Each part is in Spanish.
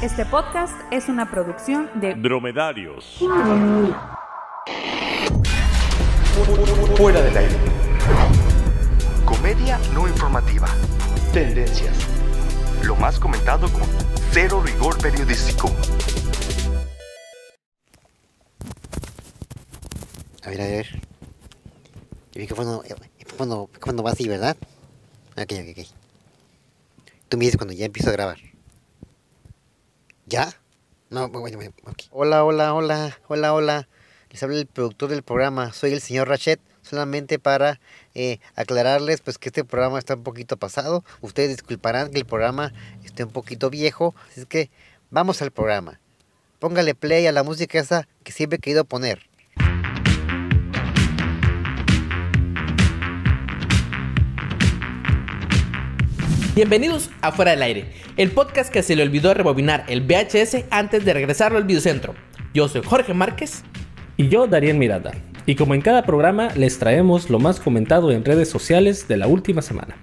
Este podcast es una producción de Dromedarios. Fuera del aire. Comedia no informativa. Tendencias. Lo más comentado con cero rigor periodístico. A ver, a ver. El micrófono, el micrófono, el micrófono va así, ¿verdad? Ok, ok, ok. Tú me dices cuando ya empiezo a grabar. ¿Ya? No, bueno, bueno, ok. Hola, hola, hola, hola, hola. Les habla el productor del programa. Soy el señor Rachet. Solamente para eh, aclararles pues que este programa está un poquito pasado. Ustedes disculparán que el programa esté un poquito viejo. Así que vamos al programa. Póngale play a la música esa que siempre he querido poner. Bienvenidos a Fuera del Aire, el podcast que se le olvidó rebobinar el VHS antes de regresarlo al videocentro. Yo soy Jorge Márquez. Y yo, Darien Miranda. Y como en cada programa, les traemos lo más comentado en redes sociales de la última semana.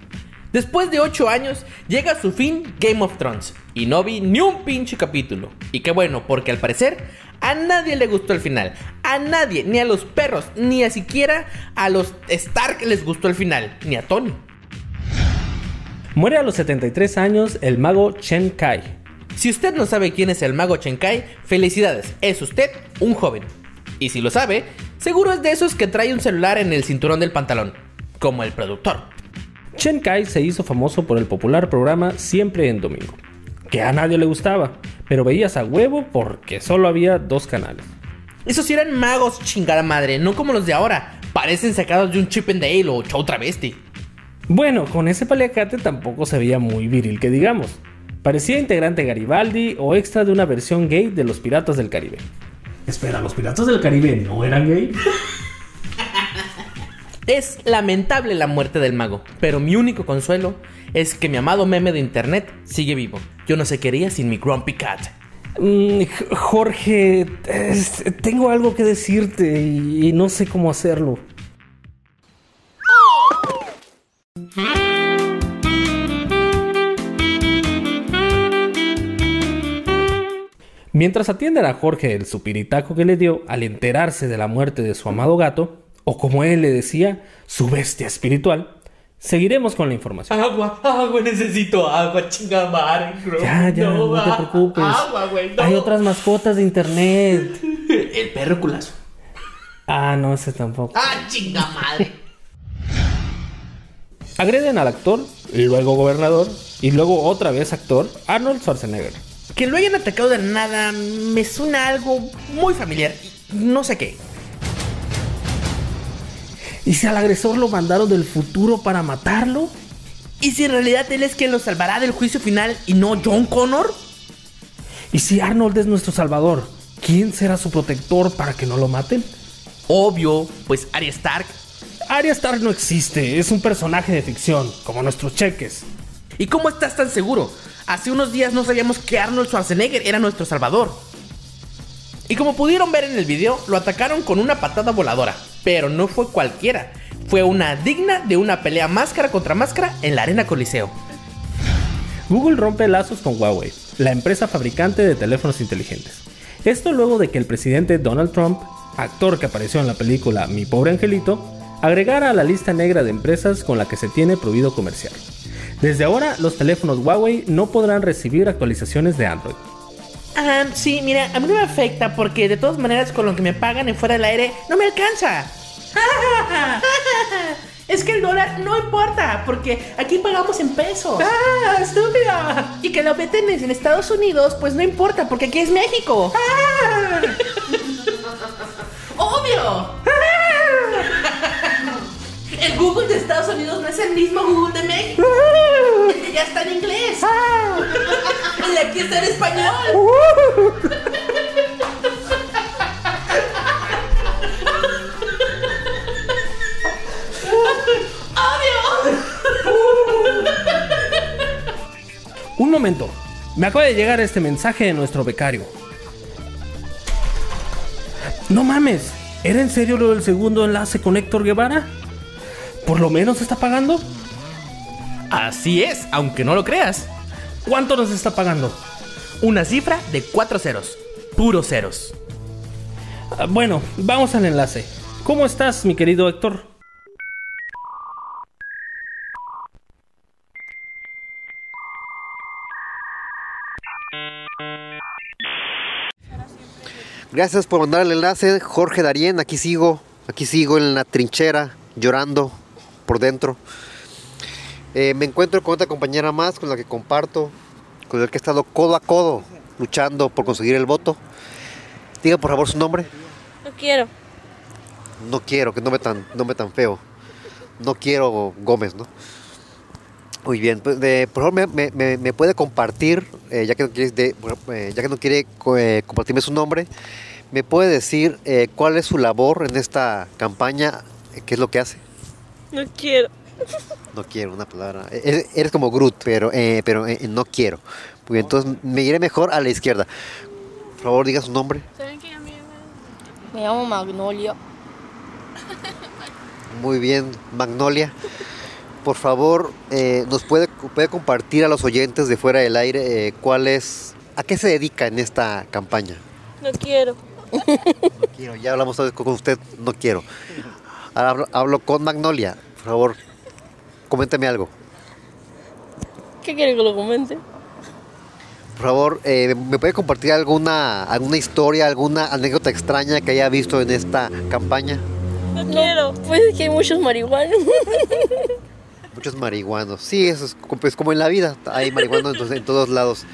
Después de 8 años, llega a su fin Game of Thrones. Y no vi ni un pinche capítulo. Y qué bueno, porque al parecer a nadie le gustó el final. A nadie, ni a los perros, ni a siquiera a los Stark les gustó el final. Ni a Tony. Muere a los 73 años el mago Chen Kai. Si usted no sabe quién es el mago Chen Kai, felicidades, es usted un joven. Y si lo sabe, seguro es de esos que trae un celular en el cinturón del pantalón, como el productor. Chen Kai se hizo famoso por el popular programa Siempre en Domingo, que a nadie le gustaba, pero veías a huevo porque solo había dos canales. Esos sí eran magos chingada madre, no como los de ahora. Parecen sacados de un Chip and Dale o Show Travesti. Bueno, con ese paliacate tampoco se veía muy viril que digamos. Parecía integrante Garibaldi o extra de una versión gay de los Piratas del Caribe. Espera, ¿los Piratas del Caribe no eran gay? Es lamentable la muerte del mago, pero mi único consuelo es que mi amado meme de internet sigue vivo. Yo no sé qué haría sin mi Grumpy Cat. Mm, Jorge, es- tengo algo que decirte y, y no sé cómo hacerlo. Mientras atienden a Jorge el supiritaco que le dio al enterarse de la muerte de su amado gato, o como él le decía, su bestia espiritual, seguiremos con la información. Agua, agua, necesito agua, chingada madre. bro. Ya, ya, no, te preocupes. Agua, güey, no. Hay otras mascotas de internet. El perro culazo. Ah, no, ese tampoco. Ah, chinga madre. Agreden al actor, y luego gobernador, y luego otra vez actor, Arnold Schwarzenegger. Que lo hayan atacado de nada me suena algo muy familiar. No sé qué. ¿Y si al agresor lo mandaron del futuro para matarlo? ¿Y si en realidad él es quien lo salvará del juicio final y no John Connor? ¿Y si Arnold es nuestro salvador? ¿Quién será su protector para que no lo maten? Obvio, pues Arya Stark. Arya Stark no existe, es un personaje de ficción, como nuestros cheques. ¿Y cómo estás tan seguro? Hace unos días no sabíamos que Arnold Schwarzenegger era nuestro salvador. Y como pudieron ver en el video, lo atacaron con una patada voladora. Pero no fue cualquiera. Fue una digna de una pelea máscara contra máscara en la arena Coliseo. Google rompe lazos con Huawei, la empresa fabricante de teléfonos inteligentes. Esto luego de que el presidente Donald Trump, actor que apareció en la película Mi pobre angelito, agregara a la lista negra de empresas con la que se tiene prohibido comerciar. Desde ahora, los teléfonos Huawei no podrán recibir actualizaciones de Android. Ah, sí, mira, a mí no me afecta porque de todas maneras con lo que me pagan en fuera del aire no me alcanza. Es que el dólar no importa porque aquí pagamos en pesos. ¡Ah, estúpida! Y que lo meten en Estados Unidos, pues no importa porque aquí es México. ¡Obvio! El Google de Estados Unidos no es el mismo Google de México. Ya está en inglés. El de aquí está en español. Un momento, me acaba de llegar este mensaje de nuestro becario. No mames, ¿era en serio lo del segundo enlace con Héctor Guevara? ¿Por lo menos está pagando? Así es, aunque no lo creas. ¿Cuánto nos está pagando? Una cifra de cuatro ceros. Puros ceros. Ah, Bueno, vamos al enlace. ¿Cómo estás, mi querido Héctor? Gracias por mandar el enlace, Jorge Darien. Aquí sigo, aquí sigo en la trinchera, llorando por dentro. Eh, me encuentro con otra compañera más con la que comparto, con el que he estado codo a codo luchando por conseguir el voto. Diga por favor su nombre. No quiero. No quiero, que no me tan, no me tan feo. No quiero Gómez, ¿no? Muy bien, pues, de- por favor me, me- me- me puede compartir, eh, ya, que no quiere, de- eh, ya que no quiere co- eh, compartirme su nombre, me puede decir cuál es su labor en esta campaña, qué es lo que hace. No quiero. No quiero una palabra. Eh, Eres, eres como Groot, pero, eh, pero eh, no quiero. Muy bien, entonces me iré mejor a la izquierda. Por favor, diga su nombre. ¿Saben qué amiga? Me llamo Magnolia. Muy bien, Magnolia. Por favor, eh, nos puede, puede compartir a los oyentes de fuera del aire eh, cuál es, a qué se dedica en esta campaña. No quiero. No quiero, ya hablamos otra vez con usted, no quiero. Ahora hablo, hablo con Magnolia. Por favor, coméntame algo. ¿Qué quiere que lo comente? Por favor, eh, ¿me puede compartir alguna, alguna historia, alguna anécdota extraña que haya visto en esta campaña? No, quiero. Pues es que hay muchos marihuanos. Muchos marihuanos. Sí, eso es pues, como en la vida. Hay marihuanos en, en todos lados.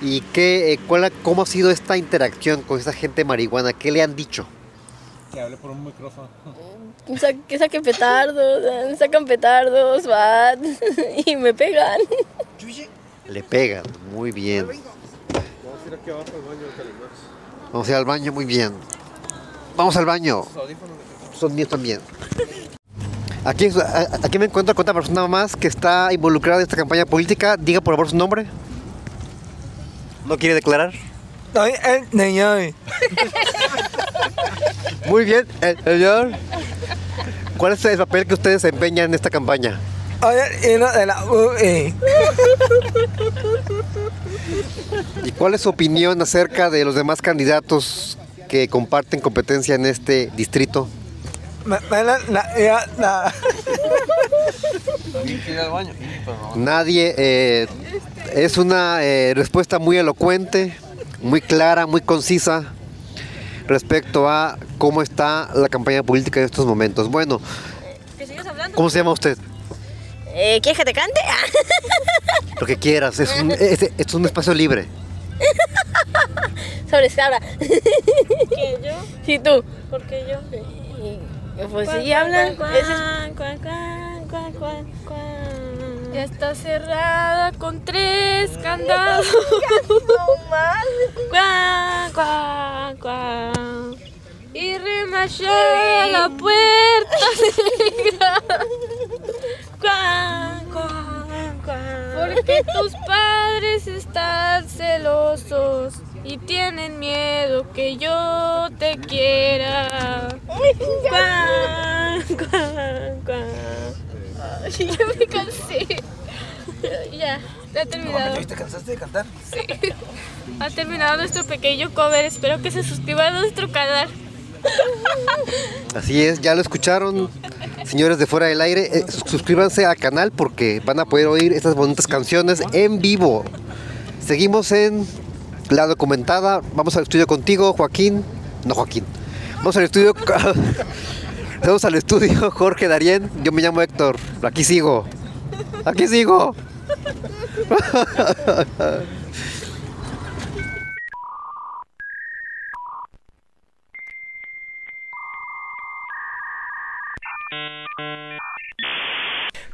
¿Y qué, eh, cuál cómo ha sido esta interacción con esa gente marihuana? ¿Qué le han dicho? Sa- que saquen petardos, eh, sacan petardos, bat, y me pegan. Le pegan. Muy bien. Vamos a ir al baño, muy bien. Vamos al baño. Son míos también. Aquí, a- aquí me encuentro con otra persona más que está involucrada en esta campaña política. Diga por favor su nombre. ¿No quiere declarar? Soy el señor. Muy bien, el señor. ¿Cuál es el papel que ustedes desempeñan en esta campaña? Soy el hino de la UE. ¿Y cuál es su opinión acerca de los demás candidatos que comparten competencia en este distrito? Nadie. eh, es una eh, respuesta muy elocuente, muy clara, muy concisa respecto a cómo está la campaña política en estos momentos. Bueno. ¿cómo se llama usted? Eh, ¿Quieres que te cante? Lo que quieras, es un, es- es un espacio libre. Sobre habla. ¿Qué, yo? Sí, tú. ¿Por qué yo? Pues sí, habla. Ese es- Está cerrada con tres candados. Cuá, cuá, cuá. Y remachada la puerta negra. Cuá, cuá, cuá. Porque tus padres están celosos y tienen miedo que yo te quiera. Cuá, cuá, cuá. Ya me cansé. Ya, ha terminado. ¿Te cansaste de cantar? Ha terminado nuestro pequeño cover. Espero que se suscriban a nuestro canal. Así es, ya lo escucharon, señores de fuera del aire. eh, sus- suscríbanse al canal porque van a poder oír estas bonitas canciones en vivo. Seguimos en la documentada. Vamos al estudio contigo, Joaquín. No, Joaquín. Vamos al estudio. Vamos al estudio, Jorge Darien. Yo me llamo Héctor. Aquí sigo. Aquí sigo.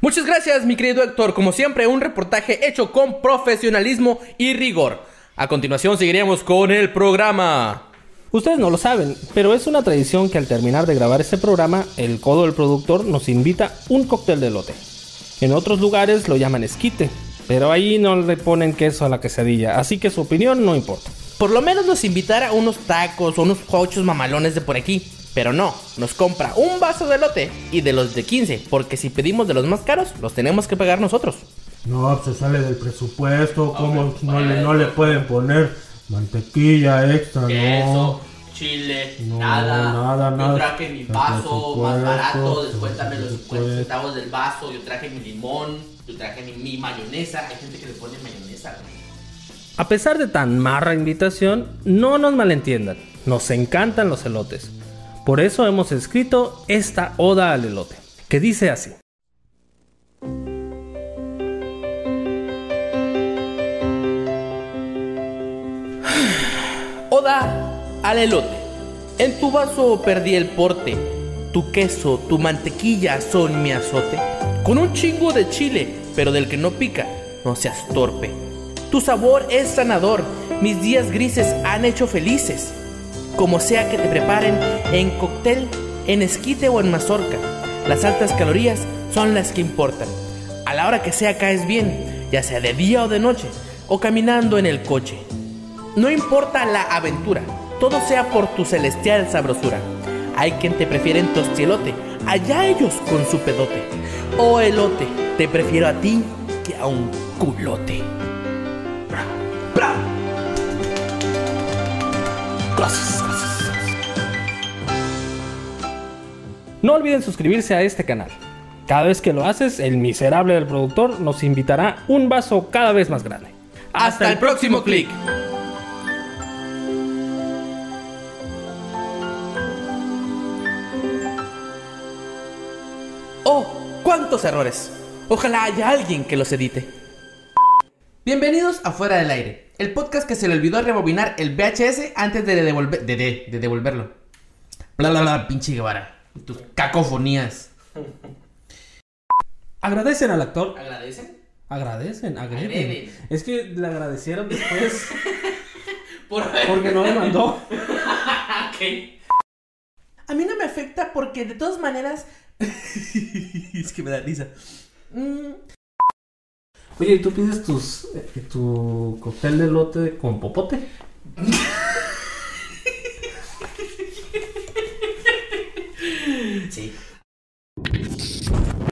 Muchas gracias, mi querido Héctor. Como siempre, un reportaje hecho con profesionalismo y rigor. A continuación, seguiremos con el programa. Ustedes no lo saben, pero es una tradición que al terminar de grabar este programa, el codo del productor nos invita un cóctel de lote. En otros lugares lo llaman esquite, pero ahí no le ponen queso a la quesadilla, así que su opinión no importa. Por lo menos nos invitara a unos tacos o unos cochos mamalones de por aquí. Pero no, nos compra un vaso de lote y de los de 15, porque si pedimos de los más caros, los tenemos que pagar nosotros. No, se sale del presupuesto, ¿cómo no le, no le pueden poner mantequilla extra? No. Chile, No, nada. nada, nada. Yo traje mi vaso más barato, descuéntame los el 50 presupuesto. centavos del vaso. Yo traje mi limón, yo traje mi, mi mayonesa. Hay gente que le pone mayonesa, güey. A pesar de tan marra invitación, no nos malentiendan, nos encantan los elotes. Por eso hemos escrito esta oda al elote, que dice así. Al elote. En tu vaso perdí el porte. Tu queso, tu mantequilla son mi azote. Con un chingo de chile, pero del que no pica, no seas torpe. Tu sabor es sanador. Mis días grises han hecho felices. Como sea que te preparen, en cóctel, en esquite o en mazorca, las altas calorías son las que importan. A la hora que sea caes bien, ya sea de día o de noche, o caminando en el coche. No importa la aventura, todo sea por tu celestial sabrosura. Hay quien te prefiere en tostielote, allá ellos con su pedote. O elote, te prefiero a ti que a un culote. No olviden suscribirse a este canal. Cada vez que lo haces, el miserable del productor nos invitará un vaso cada vez más grande. Hasta el próximo clic. Cuántos errores. Ojalá haya alguien que los edite. Bienvenidos a Fuera del Aire, el podcast que se le olvidó rebobinar el VHS antes de, devolver, de, de- de devolverlo. Bla bla bla, pinche Guevara. Tus cacofonías. Agradecen al actor. ¿Agradecen? Agradecen, agreden. Agreden. Es que le agradecieron después Por porque no le mandó. Ok. A mí no me afecta porque de todas maneras. es que me da risa. Mm, Oye, ¿y tú pides tus, eh, tu cóctel de lote con popote?